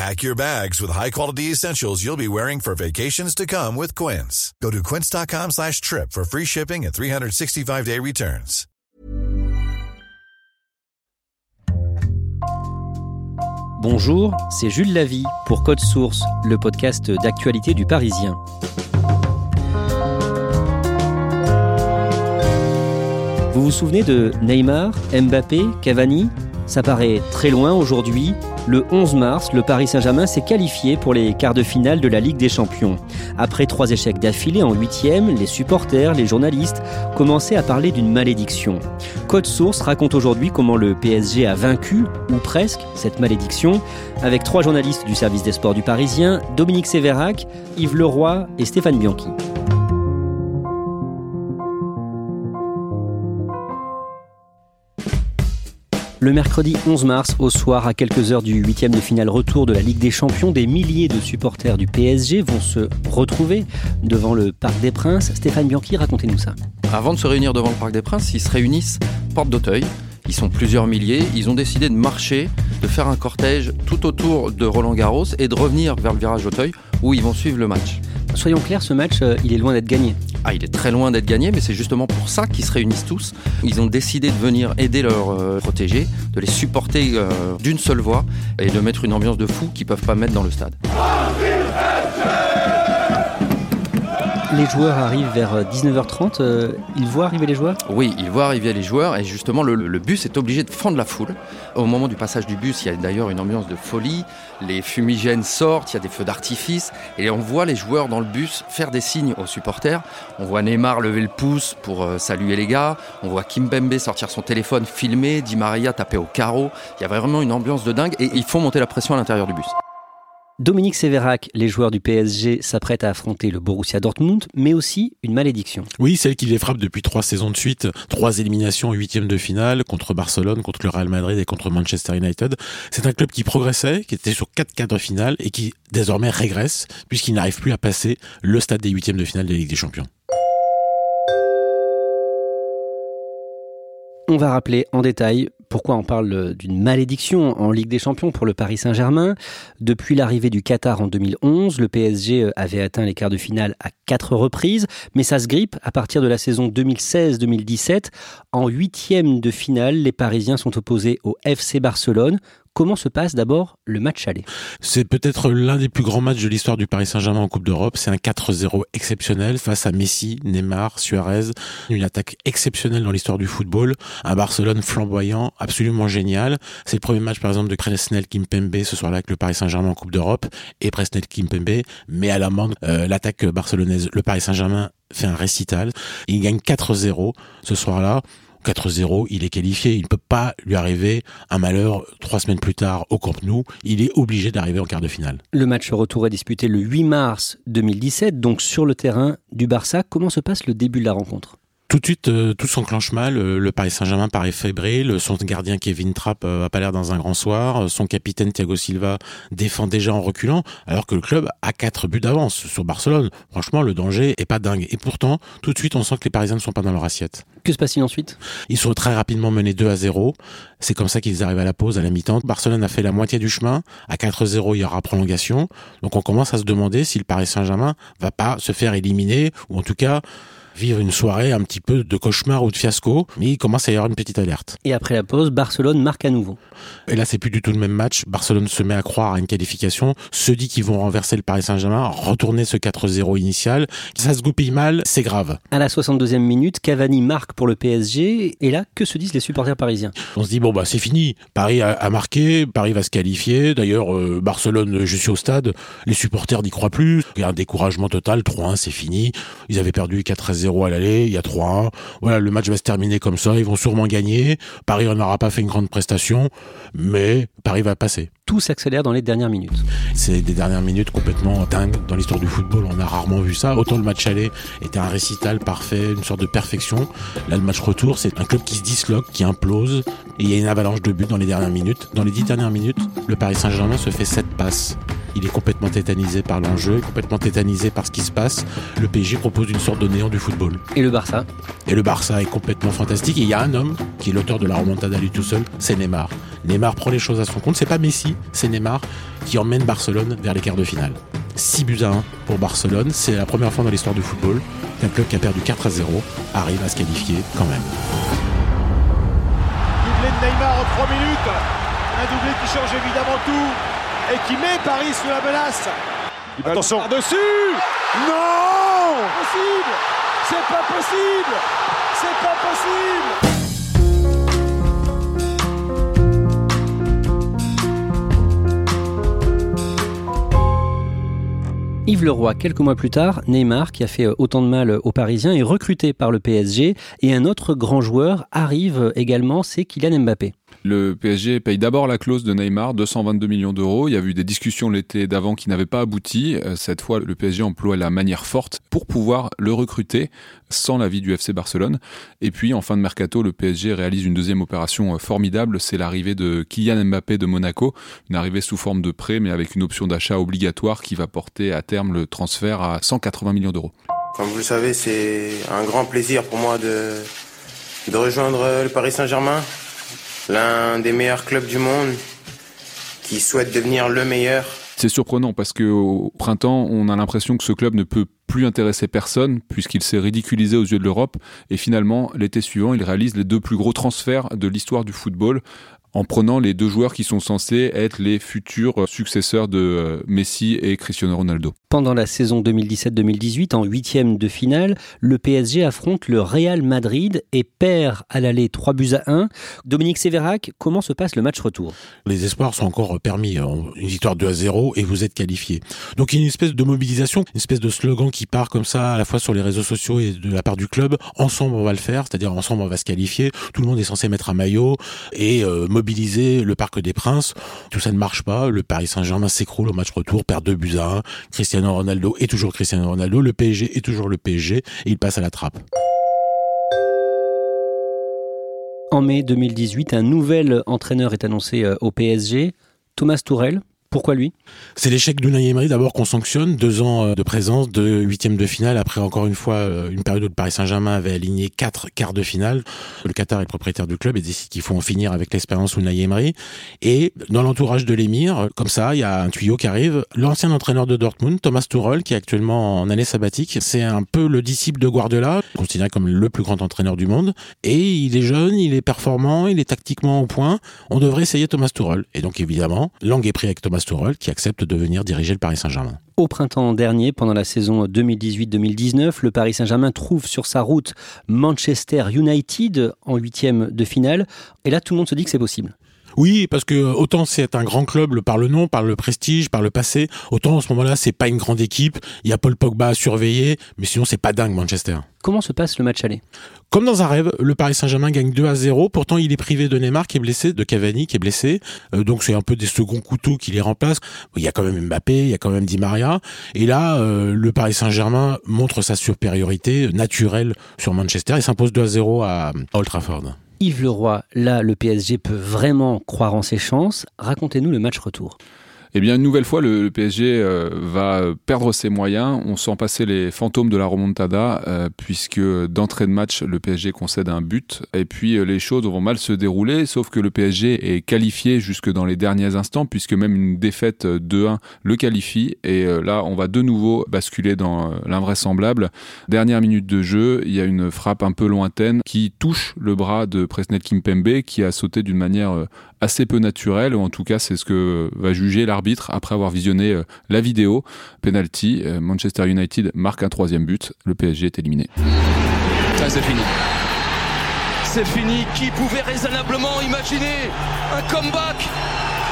Pack your bags with high-quality essentials you'll be wearing for vacations to come with Quince. Go to quince.com slash trip for free shipping and 365-day returns. Bonjour, c'est Jules Lavie pour Code Source, le podcast d'actualité du Parisien. Vous vous souvenez de Neymar, Mbappé, Cavani? Ça paraît très loin aujourd'hui. Le 11 mars, le Paris Saint-Germain s'est qualifié pour les quarts de finale de la Ligue des Champions. Après trois échecs d'affilée en huitième, les supporters, les journalistes commençaient à parler d'une malédiction. Code Source raconte aujourd'hui comment le PSG a vaincu, ou presque, cette malédiction, avec trois journalistes du service des sports du Parisien, Dominique Sévérac, Yves Leroy et Stéphane Bianchi. Le mercredi 11 mars, au soir, à quelques heures du huitième de finale retour de la Ligue des Champions, des milliers de supporters du PSG vont se retrouver devant le Parc des Princes. Stéphane Bianchi, racontez-nous ça. Avant de se réunir devant le Parc des Princes, ils se réunissent porte d'Auteuil. Ils sont plusieurs milliers. Ils ont décidé de marcher, de faire un cortège tout autour de Roland Garros et de revenir vers le virage d'Auteuil où ils vont suivre le match. Soyons clairs, ce match, euh, il est loin d'être gagné. Ah, il est très loin d'être gagné, mais c'est justement pour ça qu'ils se réunissent tous. Ils ont décidé de venir aider leurs euh, protégés, de les supporter euh, d'une seule voix et de mettre une ambiance de fou qu'ils peuvent pas mettre dans le stade. Les joueurs arrivent vers 19h30. euh, ils voient arriver les joueurs? Oui, ils voient arriver les joueurs et justement le, bus est obligé de fendre la foule. Au moment du passage du bus, il y a d'ailleurs une ambiance de folie. Les fumigènes sortent, il y a des feux d'artifice et on voit les joueurs dans le bus faire des signes aux supporters. On voit Neymar lever le pouce pour euh, saluer les gars. On voit Kimpembe sortir son téléphone, filmer, Di Maria taper au carreau. Il y a vraiment une ambiance de dingue et ils font monter la pression à l'intérieur du bus. Dominique Sévérac, les joueurs du PSG s'apprêtent à affronter le Borussia Dortmund, mais aussi une malédiction. Oui, celle qui les frappe depuis trois saisons de suite, trois éliminations en huitième de finale contre Barcelone, contre le Real Madrid et contre Manchester United. C'est un club qui progressait, qui était sur quatre quarts de finale et qui désormais régresse puisqu'il n'arrive plus à passer le stade des huitièmes de finale de la Ligue des Champions. On va rappeler en détail pourquoi on parle d'une malédiction en Ligue des Champions pour le Paris Saint-Germain. Depuis l'arrivée du Qatar en 2011, le PSG avait atteint les quarts de finale à quatre reprises, mais ça se grippe à partir de la saison 2016-2017. En huitième de finale, les Parisiens sont opposés au FC Barcelone. Comment se passe d'abord le match aller? C'est peut-être l'un des plus grands matchs de l'histoire du Paris Saint-Germain en Coupe d'Europe. C'est un 4-0 exceptionnel face à Messi, Neymar, Suarez. Une attaque exceptionnelle dans l'histoire du football. Un Barcelone flamboyant, absolument génial. C'est le premier match, par exemple, de Presnel Kimpembe ce soir-là avec le Paris Saint-Germain en Coupe d'Europe. Et Presnel Kimpembe met à l'amende euh, l'attaque barcelonaise. Le Paris Saint-Germain fait un récital. Il gagne 4-0 ce soir-là. 4-0, il est qualifié. Il ne peut pas lui arriver un malheur trois semaines plus tard au Camp Nou. Il est obligé d'arriver en quart de finale. Le match retour est disputé le 8 mars 2017, donc sur le terrain du Barça. Comment se passe le début de la rencontre? Tout de suite, euh, tout s'enclenche mal. Euh, Le Paris Saint-Germain paraît fébrile. Son gardien Kevin Trapp euh, a pas l'air dans un grand soir. Euh, Son capitaine Thiago Silva défend déjà en reculant, alors que le club a quatre buts d'avance sur Barcelone. Franchement, le danger est pas dingue. Et pourtant, tout de suite, on sent que les Parisiens ne sont pas dans leur assiette. Que se passe-t-il ensuite? Ils sont très rapidement menés 2 à 0. C'est comme ça qu'ils arrivent à la pause, à la mi-temps. Barcelone a fait la moitié du chemin. À 4-0, il y aura prolongation. Donc on commence à se demander si le Paris Saint-Germain va pas se faire éliminer, ou en tout cas vivre une soirée un petit peu de cauchemar ou de fiasco, mais il commence à y avoir une petite alerte. Et après la pause, Barcelone marque à nouveau. Et là, c'est plus du tout le même match. Barcelone se met à croire à une qualification, se dit qu'ils vont renverser le Paris Saint-Germain, retourner ce 4-0 initial. Ça se goupille mal, c'est grave. À la 62e minute, Cavani marque pour le PSG. Et là, que se disent les supporters parisiens? On se dit, bon, bah, c'est fini. Paris a, marqué, Paris va se qualifier. D'ailleurs, euh, Barcelone, je suis au stade, les supporters n'y croient plus. Il y a un découragement total. 3-1, c'est fini. Ils avaient perdu 4-0 à l'aller, il y a 3-1. Voilà, le match va se terminer comme ça. Ils vont sûrement gagner. Paris n'aura pas fait une grande prestation mais Paris va passer. Tout s'accélère dans les dernières minutes. C'est des dernières minutes complètement dingues dans l'histoire du football. On a rarement vu ça. Autant le match aller était un récital parfait, une sorte de perfection. Là, le match retour, c'est un club qui se disloque, qui implose. Et il y a une avalanche de buts dans les dernières minutes. Dans les dix dernières minutes, le Paris Saint-Germain se fait sept passes. Il est complètement tétanisé par l'enjeu, complètement tétanisé par ce qui se passe. Le PSG propose une sorte de néant du football. Et le Barça? Et le Barça est complètement fantastique. Et il y a un homme qui est l'auteur de la remontada lui tout seul, c'est Neymar. Neymar prend les choses à son compte. C'est pas Messi, c'est Neymar qui emmène Barcelone vers les quarts de finale. 6 buts à 1 pour Barcelone. C'est la première fois dans l'histoire du football qu'un club qui a perdu 4 à 0 arrive à se qualifier quand même. Doublé de Neymar en 3 minutes. Un doublé qui change évidemment tout et qui met Paris sous la menace. Attention. Dessus Non Possible C'est pas possible C'est pas possible Yves Leroy, quelques mois plus tard, Neymar, qui a fait euh, autant de mal aux Parisiens, est recruté par le PSG et un autre grand joueur arrive également, c'est Kylian Mbappé. Le PSG paye d'abord la clause de Neymar, 222 millions d'euros. Il y a eu des discussions l'été d'avant qui n'avaient pas abouti. Euh, cette fois, le PSG emploie la manière forte pour pouvoir le recruter sans l'avis du FC Barcelone. Et puis, en fin de mercato, le PSG réalise une deuxième opération euh, formidable. C'est l'arrivée de Kylian Mbappé de Monaco. Une arrivée sous forme de prêt, mais avec une option d'achat obligatoire qui va porter à terme le transfert à 180 millions d'euros. Comme vous le savez, c'est un grand plaisir pour moi de, de rejoindre le Paris Saint-Germain l'un des meilleurs clubs du monde qui souhaite devenir le meilleur. C'est surprenant parce qu'au printemps, on a l'impression que ce club ne peut plus intéresser personne puisqu'il s'est ridiculisé aux yeux de l'Europe et finalement l'été suivant il réalise les deux plus gros transferts de l'histoire du football en prenant les deux joueurs qui sont censés être les futurs successeurs de euh, Messi et Cristiano Ronaldo. Pendant la saison 2017-2018, en huitième de finale, le PSG affronte le Real Madrid et perd à l'aller 3 buts à 1. Dominique Sévérac, comment se passe le match retour? Les espoirs sont encore permis. Hein. Une victoire 2 à 0 et vous êtes qualifié. Donc il y a une espèce de mobilisation, une espèce de slogan qui part comme ça à la fois sur les réseaux sociaux et de la part du club. Ensemble on va le faire, c'est-à-dire ensemble on va se qualifier. Tout le monde est censé mettre un maillot et euh, mobiliser le Parc des Princes. Tout ça ne marche pas. Le Paris Saint-Germain s'écroule au match retour, perd 2 buts à 1. Christian Cristiano Ronaldo est toujours Cristiano Ronaldo, le PSG est toujours le PSG et il passe à la trappe. En mai 2018, un nouvel entraîneur est annoncé euh, au PSG, Thomas Tourel. Pourquoi lui? C'est l'échec d'Unai Emery d'abord qu'on sanctionne, deux ans euh, de présence, deux huitièmes de finale, après encore une fois euh, une période où le Paris Saint-Germain avait aligné quatre quarts de finale. Le Qatar est propriétaire du club et décide qu'il faut en finir avec l'expérience Unai Emery. Et dans l'entourage de l'émir, comme ça, il y a un tuyau qui arrive. L'ancien entraîneur de Dortmund, Thomas Tuchel, qui est actuellement en année sabbatique, c'est un peu le disciple de Guardiola, considéré comme le plus grand entraîneur du monde. Et il est jeune, il est performant, il est tactiquement au point. On devrait essayer Thomas Tuchel. Et donc évidemment, langue est pris avec Thomas qui accepte de venir diriger le Paris Saint-Germain. Au printemps dernier, pendant la saison 2018-2019, le Paris Saint-Germain trouve sur sa route Manchester United en huitième de finale. Et là, tout le monde se dit que c'est possible. Oui, parce que autant c'est un grand club par le nom, par le prestige, par le passé, autant en ce moment-là c'est pas une grande équipe. Il y a Paul Pogba à surveiller, mais sinon c'est pas dingue Manchester. Comment se passe le match aller? Comme dans un rêve, le Paris Saint-Germain gagne 2 à 0. Pourtant, il est privé de Neymar qui est blessé, de Cavani qui est blessé. Euh, donc c'est un peu des seconds couteaux qui les remplacent. Il y a quand même Mbappé, il y a quand même Di Maria. Et là, euh, le Paris Saint-Germain montre sa supériorité naturelle sur Manchester et s'impose 2 à 0 à Old Trafford. Yves Leroy, là, le PSG peut vraiment croire en ses chances. Racontez-nous le match retour. Eh bien, une nouvelle fois, le, PSG euh, va perdre ses moyens. On sent passer les fantômes de la remontada, euh, puisque d'entrée de match, le PSG concède un but. Et puis, euh, les choses vont mal se dérouler, sauf que le PSG est qualifié jusque dans les derniers instants, puisque même une défaite 2-1 le qualifie. Et là, on va de nouveau basculer dans l'invraisemblable. Dernière minute de jeu, il y a une frappe un peu lointaine qui touche le bras de Presnel Kimpembe, qui a sauté d'une manière assez peu naturelle, ou en tout cas, c'est ce que va juger l'arbitre arbitre après avoir visionné euh, la vidéo. Penalty, euh, Manchester United marque un troisième but, le PSG est éliminé. C'est fini. C'est fini. Qui pouvait raisonnablement imaginer un comeback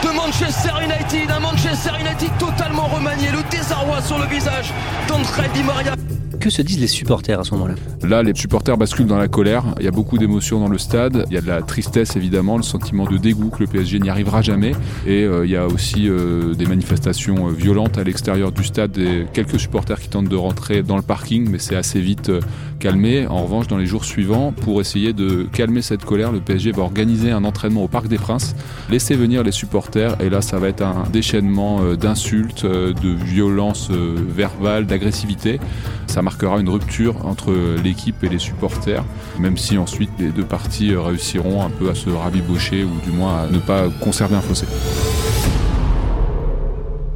de Manchester United, un Manchester United totalement remanié, le désarroi sur le visage d'André Di Maria. Que se disent les supporters à ce moment-là? Là, les supporters basculent dans la colère. Il y a beaucoup d'émotions dans le stade. Il y a de la tristesse, évidemment, le sentiment de dégoût que le PSG n'y arrivera jamais. Et euh, il y a aussi euh, des manifestations euh, violentes à l'extérieur du stade et quelques supporters qui tentent de rentrer dans le parking, mais c'est assez vite calmé. En revanche, dans les jours suivants, pour essayer de calmer cette colère, le PSG va organiser un entraînement au Parc des Princes, laisser venir les supporters. Et là, ça va être un déchaînement d'insultes, de violences verbales, d'agressivité. Ça marquera une rupture entre l'équipe et les supporters, même si ensuite les deux parties réussiront un peu à se rabibocher ou du moins à ne pas conserver un fossé.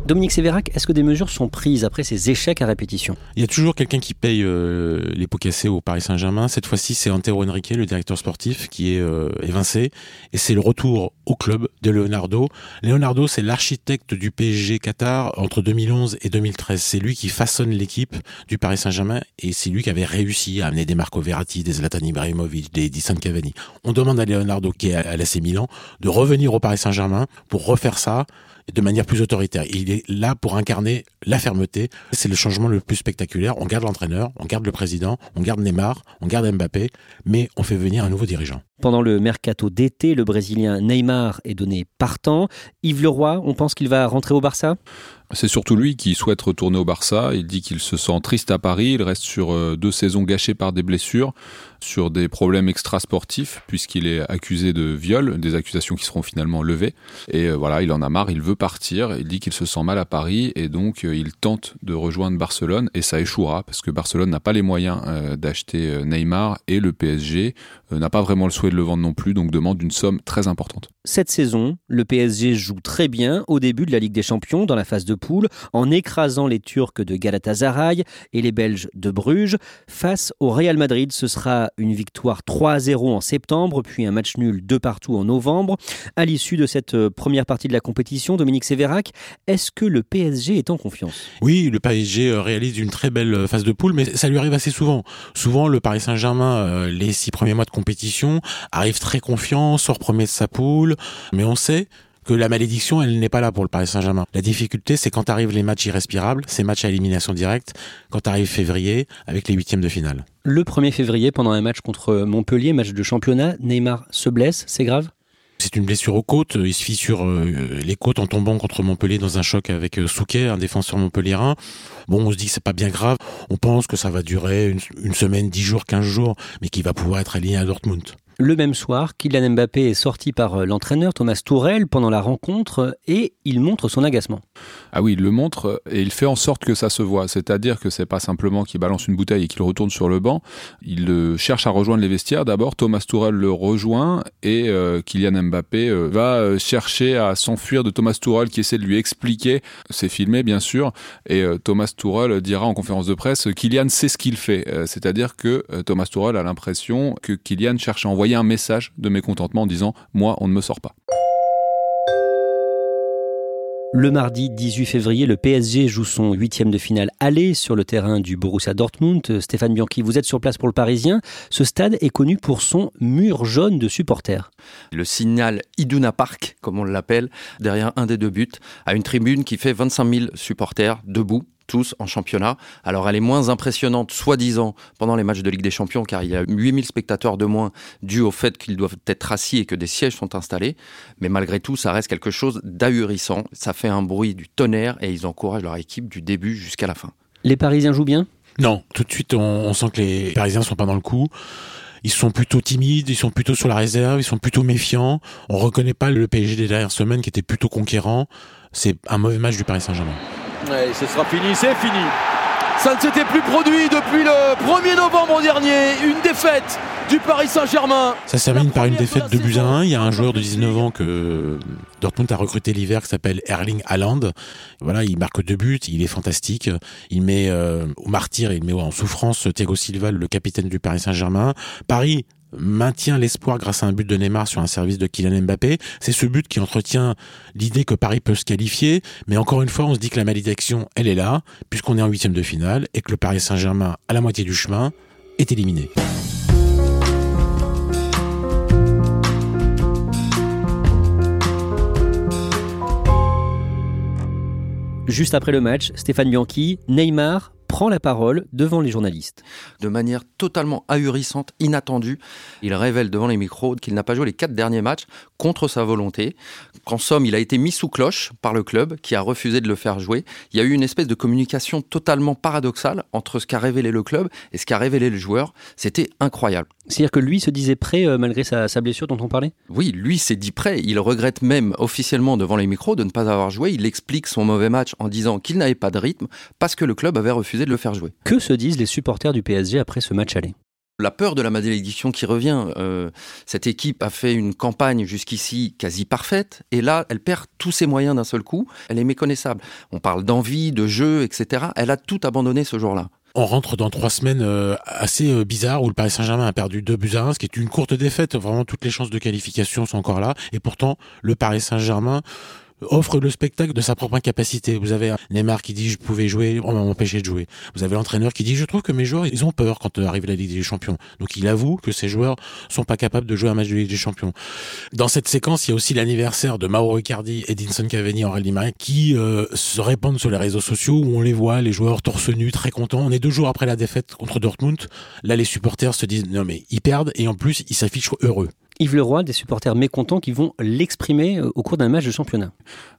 Dominique Sévérac, est-ce que des mesures sont prises après ces échecs à répétition? Il y a toujours quelqu'un qui paye euh, les pots cassés au Paris Saint-Germain. Cette fois-ci, c'est Antero Henrique, le directeur sportif, qui est euh, évincé. Et c'est le retour au club de Leonardo. Leonardo, c'est l'architecte du PSG Qatar entre 2011 et 2013. C'est lui qui façonne l'équipe du Paris Saint-Germain et c'est lui qui avait réussi à amener des Marco Verratti, des Zlatan Ibrahimovic, des Edison Cavani. On demande à Leonardo, qui est à l'AC Milan, de revenir au Paris Saint-Germain pour refaire ça de manière plus autoritaire. Il est là pour incarner la fermeté. C'est le changement le plus spectaculaire. On garde l'entraîneur, on garde le président, on garde Neymar, on garde Mbappé, mais on fait venir un nouveau dirigeant. Pendant le mercato d'été, le Brésilien Neymar est donné partant. Yves Leroy, on pense qu'il va rentrer au Barça? C'est surtout lui qui souhaite retourner au Barça. Il dit qu'il se sent triste à Paris. Il reste sur euh, deux saisons gâchées par des blessures, sur des problèmes extrasportifs, puisqu'il est accusé de viol, des accusations qui seront finalement levées. Et euh, voilà, il en a marre, il veut partir. Il dit qu'il se sent mal à Paris et donc euh, il tente de rejoindre Barcelone et ça échouera parce que Barcelone n'a pas les moyens d'acheter Neymar et le PSG n'a pas vraiment le souhait de le vendre non plus, donc demande une somme très importante. Cette saison, le PSG joue très bien au début de la Ligue des Champions dans la phase de poule en écrasant les Turcs de Galatasaray et les Belges de Bruges. Face au Real Madrid, ce sera une victoire 3-0 en septembre, puis un match nul de partout en novembre. À l'issue de cette euh, première partie de la compétition, Dominique Sévérac, est-ce que le PSG est en confiance? Oui, le PSG euh, réalise une très belle euh, phase de poule, mais ça lui arrive assez souvent. Souvent, le Paris Saint-Germain, les six premiers mois de compétition, arrive très confiant, sort premier de sa poule, mais on sait que la malédiction, elle n'est pas là pour le Paris Saint-Germain. La difficulté, c'est quand arrivent les matchs irrespirables, ces matchs à élimination directe, quand arrive février avec les huitièmes de finale. Le 1er février, pendant un match contre Montpellier, match de championnat, Neymar se blesse, c'est grave? C'est une blessure aux côtes. Il se fissure euh, les côtes en tombant contre Montpellier dans un choc avec euh, Souquet, un défenseur montpelliérain. Bon, on se dit que c'est pas bien grave. On pense que ça va durer une, une semaine, dix jours, quinze jours, mais qu'il va pouvoir être aligné à Dortmund. Le même soir, Kylian Mbappé est sorti par euh, l'entraîneur Thomas Tourel pendant la rencontre et il montre son agacement. Ah oui, il le montre et il fait en sorte que ça se voit. C'est-à-dire que c'est pas simplement qu'il balance une bouteille et qu'il retourne sur le banc. Il cherche à rejoindre les vestiaires. D'abord, Thomas Tourel le rejoint et euh, Kylian Mbappé euh, va chercher à s'enfuir de Thomas Tourel qui essaie de lui expliquer. C'est filmé, bien sûr. Et Thomas Tourel dira en conférence de presse Kylian sait ce qu'il fait. C'est-à-dire que Thomas Tourel a l'impression que Kylian cherche à envoyer un message de mécontentement en disant Moi, on ne me sort pas. Le mardi 18 février, le PSG joue son huitième de finale aller sur le terrain du Borussia Dortmund. Stéphane Bianchi, vous êtes sur place pour le Parisien. Ce stade est connu pour son mur jaune de supporters. Le signal Iduna Park, comme on l'appelle, derrière un des deux buts, a une tribune qui fait 25 000 supporters debout tous en championnat. Alors elle est moins impressionnante, soi-disant, pendant les matchs de Ligue des Champions, car il y a 8000 spectateurs de moins dû au fait qu'ils doivent être assis et que des sièges sont installés. Mais malgré tout, ça reste quelque chose d'ahurissant. Ça fait un bruit du tonnerre et ils encouragent leur équipe du début jusqu'à la fin. Les Parisiens jouent bien? Non, tout de suite on, sent que les Parisiens sont pas dans le coup. ils sont plutôt timides, ils sont plutôt sur la réserve, ils sont plutôt méfiants. On reconnaît pas le PSG des dernières semaines qui était plutôt conquérant. C'est un mauvais match du Paris Saint-Germain. Ouais, ce sera fini, c'est fini. Ça ne s'était plus produit depuis le 1er novembre dernier. Une défaite du Paris Saint-Germain. Ça se termine par une défaite de buts à 1. Il y a un joueur de 19 ans que Dortmund a recruté l'hiver qui s'appelle Erling Haaland. Voilà, il marque deux buts, il est fantastique. Il met euh, au martyr, il met en souffrance Thiago Silva, le capitaine du Paris Saint-Germain. Paris maintient l'espoir grâce à un but de Neymar sur un service de Kylian Mbappé. C'est ce but qui entretient l'idée que Paris peut se qualifier. Mais encore une fois, on se dit que la malédiction, elle est là, puisqu'on est en huitième de finale et que le Paris Saint-Germain, à la moitié du chemin, est éliminé. Juste après le match, Stéphane Bianchi, Neymar prend la parole devant les journalistes. De manière totalement ahurissante, inattendue, il révèle devant les micros qu'il n'a pas joué les quatre derniers matchs contre sa volonté, qu'en somme, il a été mis sous cloche par le club qui a refusé de le faire jouer. Il y a eu une espèce de communication totalement paradoxale entre ce qu'a révélé le club et ce qu'a révélé le joueur. C'était incroyable. C'est-à-dire que lui se disait prêt euh, malgré sa, sa, blessure dont on parlait? Oui, lui s'est dit prêt. Il regrette même officiellement devant les micros de ne pas avoir joué. Il explique son mauvais match en disant qu'il n'avait pas de rythme parce que le club avait refusé de le faire jouer. Que se disent les supporters du PSG après ce match aller? La peur de la malédiction qui revient. Euh, cette équipe a fait une campagne jusqu'ici quasi parfaite, et là, elle perd tous ses moyens d'un seul coup. Elle est méconnaissable. On parle d'envie, de jeu, etc. Elle a tout abandonné ce jour-là. On rentre dans trois semaines euh, assez euh, bizarres où le Paris Saint-Germain a perdu deux buts à 1, ce qui est une courte défaite. Vraiment, toutes les chances de qualification sont encore là. Et pourtant, le Paris Saint-Germain offre le spectacle de sa propre incapacité. Vous avez Neymar qui dit je pouvais jouer, on m'a empêché de jouer. Vous avez l'entraîneur qui dit je trouve que mes joueurs ils ont peur quand arrive la Ligue des Champions. Donc il avoue que ces joueurs sont pas capables de jouer un match de Ligue des Champions. Dans cette séquence, il y a aussi l'anniversaire de Mauro Icardi, Edinson Cavani, Aurélien Marin qui euh, se répandent sur les réseaux sociaux où on les voit, les joueurs torse nu, très contents. On est deux jours après la défaite contre Dortmund. Là, les supporters se disent non mais ils perdent et en plus ils s'affichent heureux. Yves Leroy, des supporters mécontents qui vont l'exprimer euh, au cours d'un match de championnat.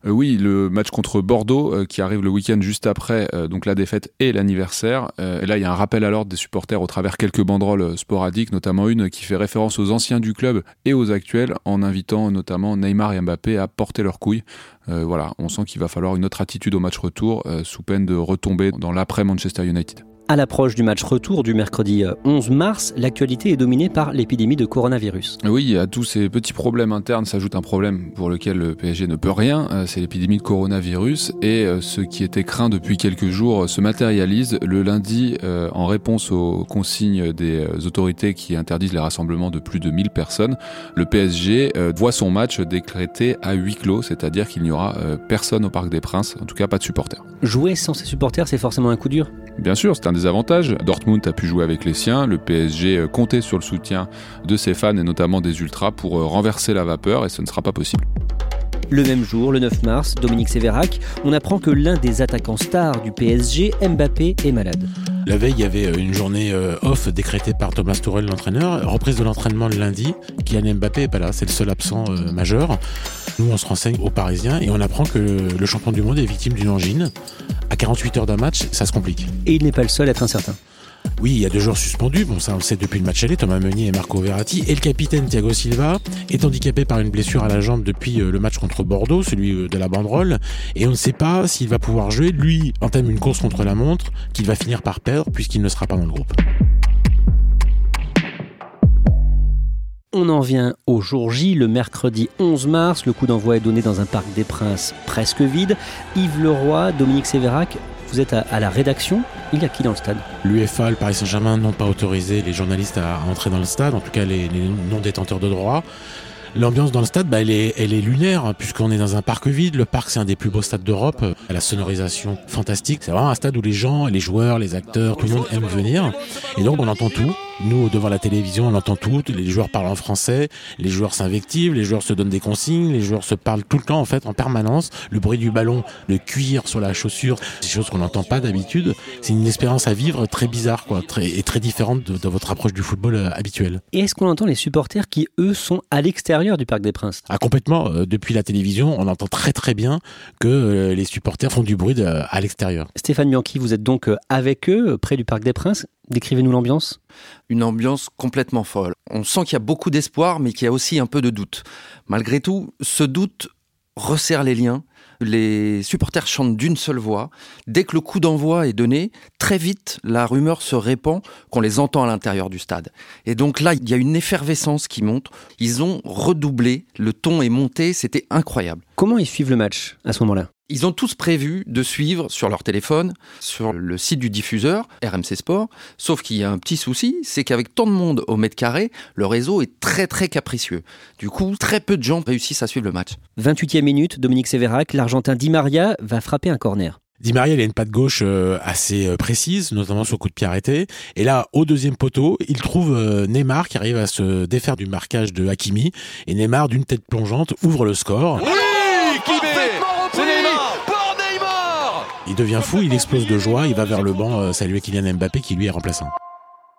Euh, oui, le match contre Bordeaux euh, qui arrive le week-end juste après donc la défaite et l'anniversaire. et là, il y a un rappel à l'ordre des supporters au travers quelques banderoles sporadiques, notamment une qui fait référence aux anciens du club et aux actuels, en invitant notamment Neymar et Mbappé à porter leurs couilles. voilà, on sent qu'il va falloir une autre attitude au match retour, sous peine de retomber dans l'après Manchester United. À l'approche du match retour du mercredi 11 euh, mars, l'actualité est dominée par l'épidémie de coronavirus. Oui, à tous ces petits problèmes internes s'ajoute un problème pour lequel le PSG ne peut rien, euh, c'est l'épidémie de coronavirus et euh, ce qui était craint depuis quelques jours se matérialise le lundi en réponse aux consignes des autorités qui interdisent les rassemblements de plus de 1000 personnes. Le PSG voit son match décrété à huis clos, c'est-à-dire qu'il n'y aura personne au Parc des Princes, en tout cas pas de supporters. Jouer sans ses supporters, c'est forcément un coup dur? Bien sûr, c'est un des avantages. Dortmund a pu jouer avec les siens, le PSG euh, comptait sur le soutien de ses fans et notamment des ultras pour euh, renverser la vapeur et ce ne sera pas possible. Le même jour, le 9 mars, Dominique Sévérac, on apprend que l'un des attaquants stars du PSG, Mbappé, est malade. La veille, il y avait euh, une journée off décrétée par Thomas Tourel, l'entraîneur. Reprise de l'entraînement le lundi. Kylian Mbappé n'est pas là, c'est le seul absent majeur. Nous, on se renseigne aux Parisiens et on apprend que le champion du monde est victime d'une angine. À 48 heures d'un match, ça se complique. Et il n'est pas le seul à être incertain. Oui, il y a deux joueurs suspendus, bon ça on le sait depuis le match aller, Thomas Meunier et Marco Verratti, et le capitaine Thiago Silva est handicapé par une blessure à la jambe depuis euh, le match contre Bordeaux, celui euh, de la banderole, et on ne sait pas s'il va pouvoir jouer. Lui entame une course contre la montre qu'il va finir par perdre puisqu'il ne sera pas dans le groupe. On en vient au jour J, le mercredi 11 mars. Le coup d'envoi est donné dans un parc des Princes presque vide. Yves Leroy, Dominique Sévérac, vous êtes à, la rédaction. Il y a qui dans le stade? L'UFA, le Paris Saint-Germain n'ont pas autorisé les journalistes à entrer dans le stade, en tout cas les, non-détenteurs de droit. L'ambiance dans le stade, bah, elle, est, elle est lunaire, hein, puisqu'on est dans un parc vide. Le parc, c'est un des plus beaux stades d'Europe. La sonorisation fantastique. C'est vraiment un stade où les gens, les joueurs, les acteurs, tout le monde aime venir. Et donc, on entend tout. Nous, devant la télévision, on entend tout. Les joueurs parlent en français, les joueurs s'invectivent, les joueurs se donnent des consignes, les joueurs se parlent tout le temps, en fait, en permanence. Le bruit du ballon, le cuir sur la chaussure, c'est des choses qu'on n'entend pas d'habitude. C'est une expérience à vivre très bizarre, quoi, très, et très différente de, votre approche du football euh, habituel. Et est-ce qu'on entend les supporters qui, eux, sont à l'extérieur du Parc des Princes? Ah, complètement. Euh, depuis la télévision, on entend très très bien que euh, les supporters font du bruit à l'extérieur. Stéphane Bianchi, vous êtes donc avec eux, près du Parc des Princes. Décrivez-nous l'ambiance. Une ambiance complètement folle. On sent qu'il y a beaucoup d'espoir, mais qu'il y a aussi un peu de doute. Malgré tout, ce doute resserre les liens. Les supporters chantent d'une seule voix. Dès que le coup d'envoi est donné, très vite, la rumeur se répand qu'on les entend à l'intérieur du stade. Et donc là, il y a une effervescence qui monte. Ils ont redoublé, le ton est monté, c'était incroyable. Comment ils suivent le match à ce moment-là? Ils ont tous prévu de suivre sur leur téléphone, sur le site du diffuseur, RMC Sport, sauf qu'il y a un petit souci, c'est qu'avec tant de monde au mètre carré, le réseau est très très capricieux. Du coup, très peu de gens réussissent à suivre le match. 28e minute, Dominique Sévérac, l'Argentin Di Maria va frapper un corner. Di Maria, il a une patte gauche euh, assez euh, précise, notamment sur coup de pied arrêté. Et là, au deuxième poteau, il trouve euh, Neymar qui arrive à se défaire du marquage de Hakimi. Et Neymar, d'une tête plongeante, ouvre le score. Il devient fou, il explose de joie, il va vers le banc euh, saluer Kylian Mbappé qui lui est remplaçant.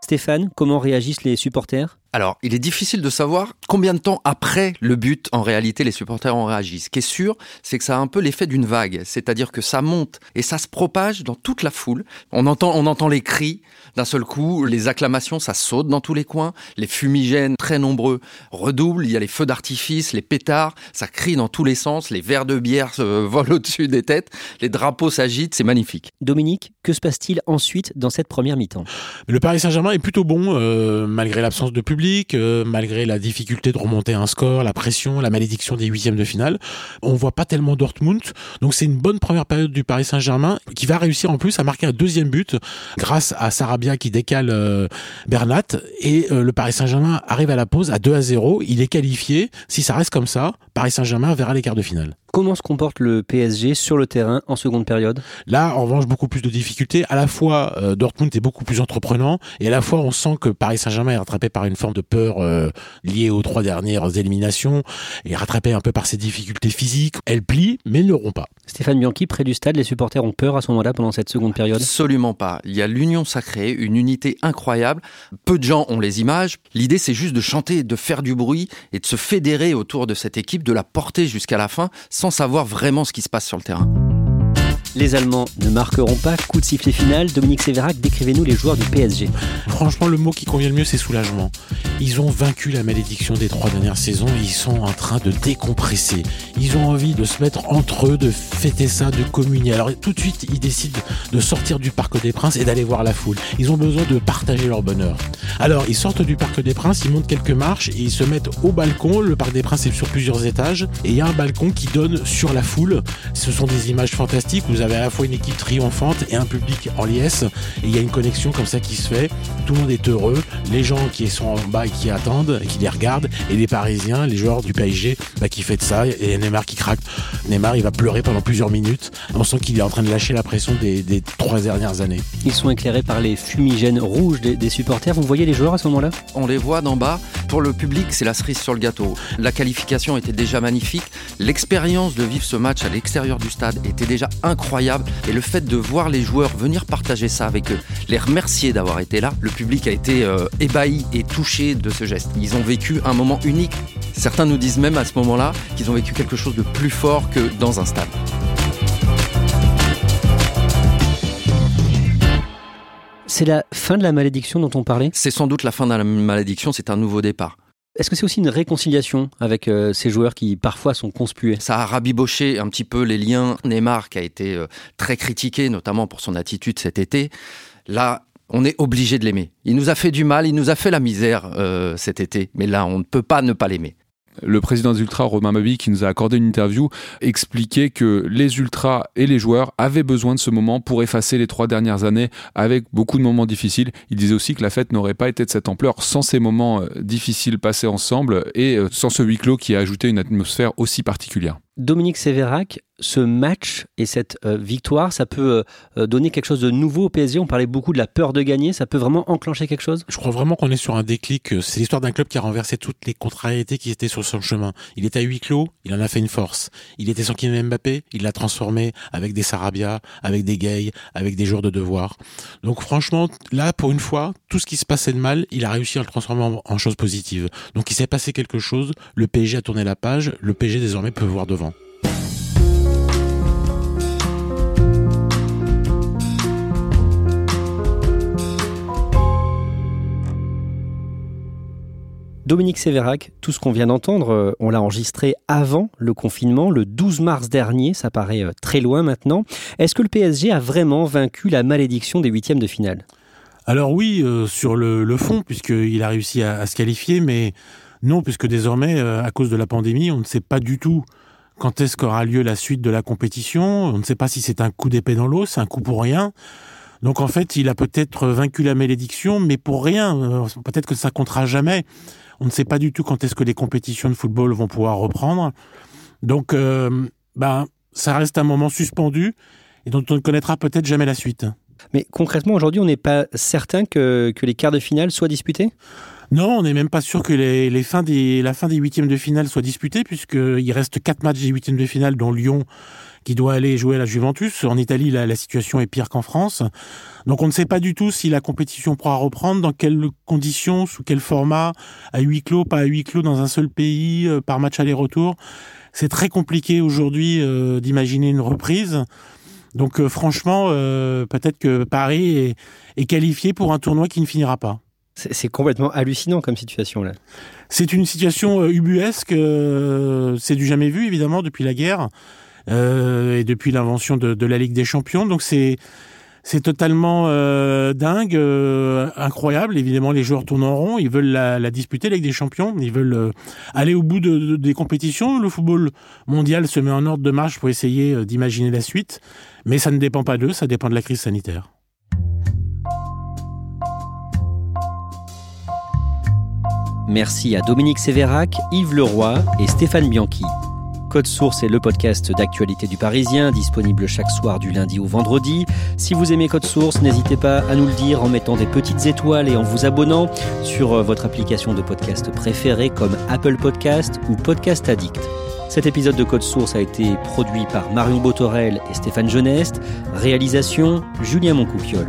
Stéphane, comment réagissent les supporters? Alors, il est difficile de savoir combien de temps après le but, en réalité, les supporters ont réagi. Ce qui est sûr, c'est que ça a un peu l'effet d'une vague. C'est-à-dire que ça monte et ça se propage dans toute la foule. On entend, on entend les cris d'un seul coup, les acclamations, ça saute dans tous les coins. Les fumigènes, très nombreux, redoublent. Il y a les feux d'artifice, les pétards, ça crie dans tous les sens. Les verres de bière se volent au-dessus des têtes. Les drapeaux s'agitent, c'est magnifique. Dominique, que se passe-t-il ensuite dans cette première mi-temps? Le Paris Saint-Germain est plutôt bon, euh, malgré l'absence de public euh, malgré la difficulté de remonter un score, la pression, la malédiction des huitièmes de finale. On voit pas tellement Dortmund, donc c'est une bonne première période du Paris Saint-Germain qui va réussir en plus à marquer un deuxième but grâce à Sarabia qui décale euh, Bernat et euh, le Paris Saint-Germain arrive à la pause à 2 à 0. Il est qualifié. Si ça reste comme ça, Paris Saint-Germain verra les quarts de finale. Comment se comporte le PSG sur le terrain en seconde période? Là, en revanche, beaucoup plus de difficultés. À la fois, euh, Dortmund est beaucoup plus entreprenant, et à la fois, on sent que Paris Saint-Germain est rattrapé par une forme de peur euh, liée aux trois dernières éliminations, et rattrapé un peu par ses difficultés physiques. Elles plient, mais ne l'auront pas. Stéphane Bianchi, près du stade, les supporters ont peur à ce moment-là pendant cette seconde période? Absolument pas. Il y a l'union sacrée, une unité incroyable. Peu de gens ont les images. L'idée, c'est juste de chanter, de faire du bruit et de se fédérer autour de cette équipe, de la porter jusqu'à la fin, sans savoir vraiment ce qui se passe sur le terrain. Les Allemands ne marqueront pas. Coup de sifflet final. Dominique Sévérac, décrivez-nous les joueurs du PSG. Franchement, le mot qui convient le mieux, c'est soulagement. Ils ont vaincu la malédiction des trois dernières saisons et ils sont en train de décompresser. Ils ont envie de se mettre entre eux, de fêter ça, de communier. Alors tout de suite, ils décident de sortir du Parc des Princes et d'aller voir la foule. Ils ont besoin de partager leur bonheur. Alors, ils sortent du Parc des Princes, ils montent quelques marches et ils se mettent au balcon. Le Parc des Princes est sur plusieurs étages et il y a un balcon qui donne sur la foule. Ce sont des images fantastiques. Avez à la fois une équipe triomphante et un public en liesse. Et il y a une connexion comme ça qui se fait. Tout le monde est heureux. Les gens qui sont en bas et qui attendent, et qui les regardent, et les Parisiens, les joueurs du PSG, bah, qui fêtent ça. Et Neymar qui craque. Neymar, il va pleurer pendant plusieurs minutes. On sent qu'il est en train de lâcher la pression des, trois dernières années. Ils sont éclairés par les fumigènes rouges des, des supporters. Vous voyez les joueurs à ce moment-là? On les voit d'en bas. Pour le public, c'est la cerise sur le gâteau. La qualification était déjà magnifique. L'expérience de vivre ce match à l'extérieur du stade était déjà incroyable. Et le fait de voir les joueurs venir partager ça avec eux, les remercier d'avoir été là, le public a été euh, ébahi et touché de ce geste. Ils ont vécu un moment unique. Certains nous disent même à ce moment-là qu'ils ont vécu quelque chose de plus fort que dans un stade. C'est la fin de la malédiction dont on parlait? C'est sans doute la fin de la malédiction, c'est un nouveau départ. Est-ce que c'est aussi une réconciliation avec euh, ces joueurs qui parfois sont conspués? Ça a rabiboché un petit peu les liens. Neymar, qui a été euh, très critiqué, notamment pour son attitude cet été, là, on est obligé de l'aimer. Il nous a fait du mal, il nous a fait la misère euh, cet été, mais là, on ne peut pas ne pas l'aimer. Le président des Ultras, Romain Mabi, qui nous a accordé une interview, expliquait que les Ultras et les joueurs avaient besoin de ce moment pour effacer les trois dernières années avec beaucoup de moments difficiles. Il disait aussi que la fête n'aurait pas été de cette ampleur sans ces moments euh, difficiles passés ensemble et euh, sans ce huis clos qui a ajouté une atmosphère aussi particulière. Dominique Sévérac, ce match et cette euh, victoire, ça peut euh, euh, donner quelque chose de nouveau au PSG. On parlait beaucoup de la peur de gagner. Ça peut vraiment enclencher quelque chose? Je crois vraiment qu'on est sur un déclic. C'est l'histoire d'un club qui a renversé toutes les contrariétés qui étaient sur son chemin. Il était à huis clos, il en a fait une force. Il était sans Kylian Mbappé, il l'a transformé avec des Sarabia, avec des Gay, avec des joueurs de devoir. Donc franchement, là, pour une fois, tout ce qui se passait de mal, il a réussi à le transformer en, en chose positive. Donc il s'est passé quelque chose, le PSG a tourné la page, le PSG désormais peut voir devant. Dominique Sévérac, tout ce qu'on vient d'entendre, euh, on l'a enregistré avant le confinement, le 12 mars dernier, ça paraît euh, très loin maintenant. Est-ce que le PSG a vraiment vaincu la malédiction des huitièmes de finale? Alors oui, euh, sur le, fond, puisqu'il a réussi à, se qualifier, mais non, puisque désormais, à cause de la pandémie, on ne sait pas du tout quand est-ce qu'aura lieu la suite de la compétition, on ne sait pas si c'est un coup d'épée dans l'eau, c'est un coup pour rien. Donc en fait, il a peut-être vaincu la malédiction, mais pour rien. Peut-être que ça comptera jamais. On ne sait pas du tout quand est-ce que les compétitions de football vont pouvoir reprendre. Donc, euh, ben, ça reste un moment suspendu et dont on ne connaîtra peut-être jamais la suite. Mais concrètement, aujourd'hui, on n'est pas certain que, les quarts de finale soient disputés? Non, on n'est même pas sûr que les, fins des, la fin des huitièmes de finale soit disputée, puisqu'il reste quatre matchs des huitièmes de finale, dont Lyon qui doit aller jouer à la Juventus. En Italie, la, situation est pire qu'en France. Donc on ne sait pas du tout si la compétition pourra reprendre, dans quelles conditions, sous quel format, à huis clos, pas à huis clos, dans un seul pays, euh, par match aller-retour. C'est très compliqué aujourd'hui euh, d'imaginer une reprise. Donc euh, franchement, peut-être que Paris est, qualifié pour un tournoi qui ne finira pas. C'est complètement hallucinant comme situation là. C'est une situation ubuesque, c'est du jamais vu évidemment depuis la guerre. Euh, et depuis l'invention de, la Ligue des Champions. Donc c'est totalement euh, dingue, euh, incroyable. Évidemment, les joueurs tournent en rond. Ils veulent la, disputer, la Ligue des Champions. Ils veulent aller au bout de, des compétitions. Le football mondial se met en ordre de marche pour essayer d'imaginer la suite. Mais ça ne dépend pas d'eux, ça dépend de la crise sanitaire. Merci à Dominique Sévérac, Yves Leroy et Stéphane Bianchi. Code Source est le podcast d'actualité du Parisien, disponible chaque soir du lundi au vendredi. Si vous aimez Code Source, n'hésitez pas à nous le dire en mettant des petites étoiles et en vous abonnant sur euh, votre application de podcast préférée comme Apple Podcast ou Podcast Addict. Cet épisode de Code Source a été produit par Marion Botorel et Stéphane Geneste. Réalisation Julien Moncouquiole.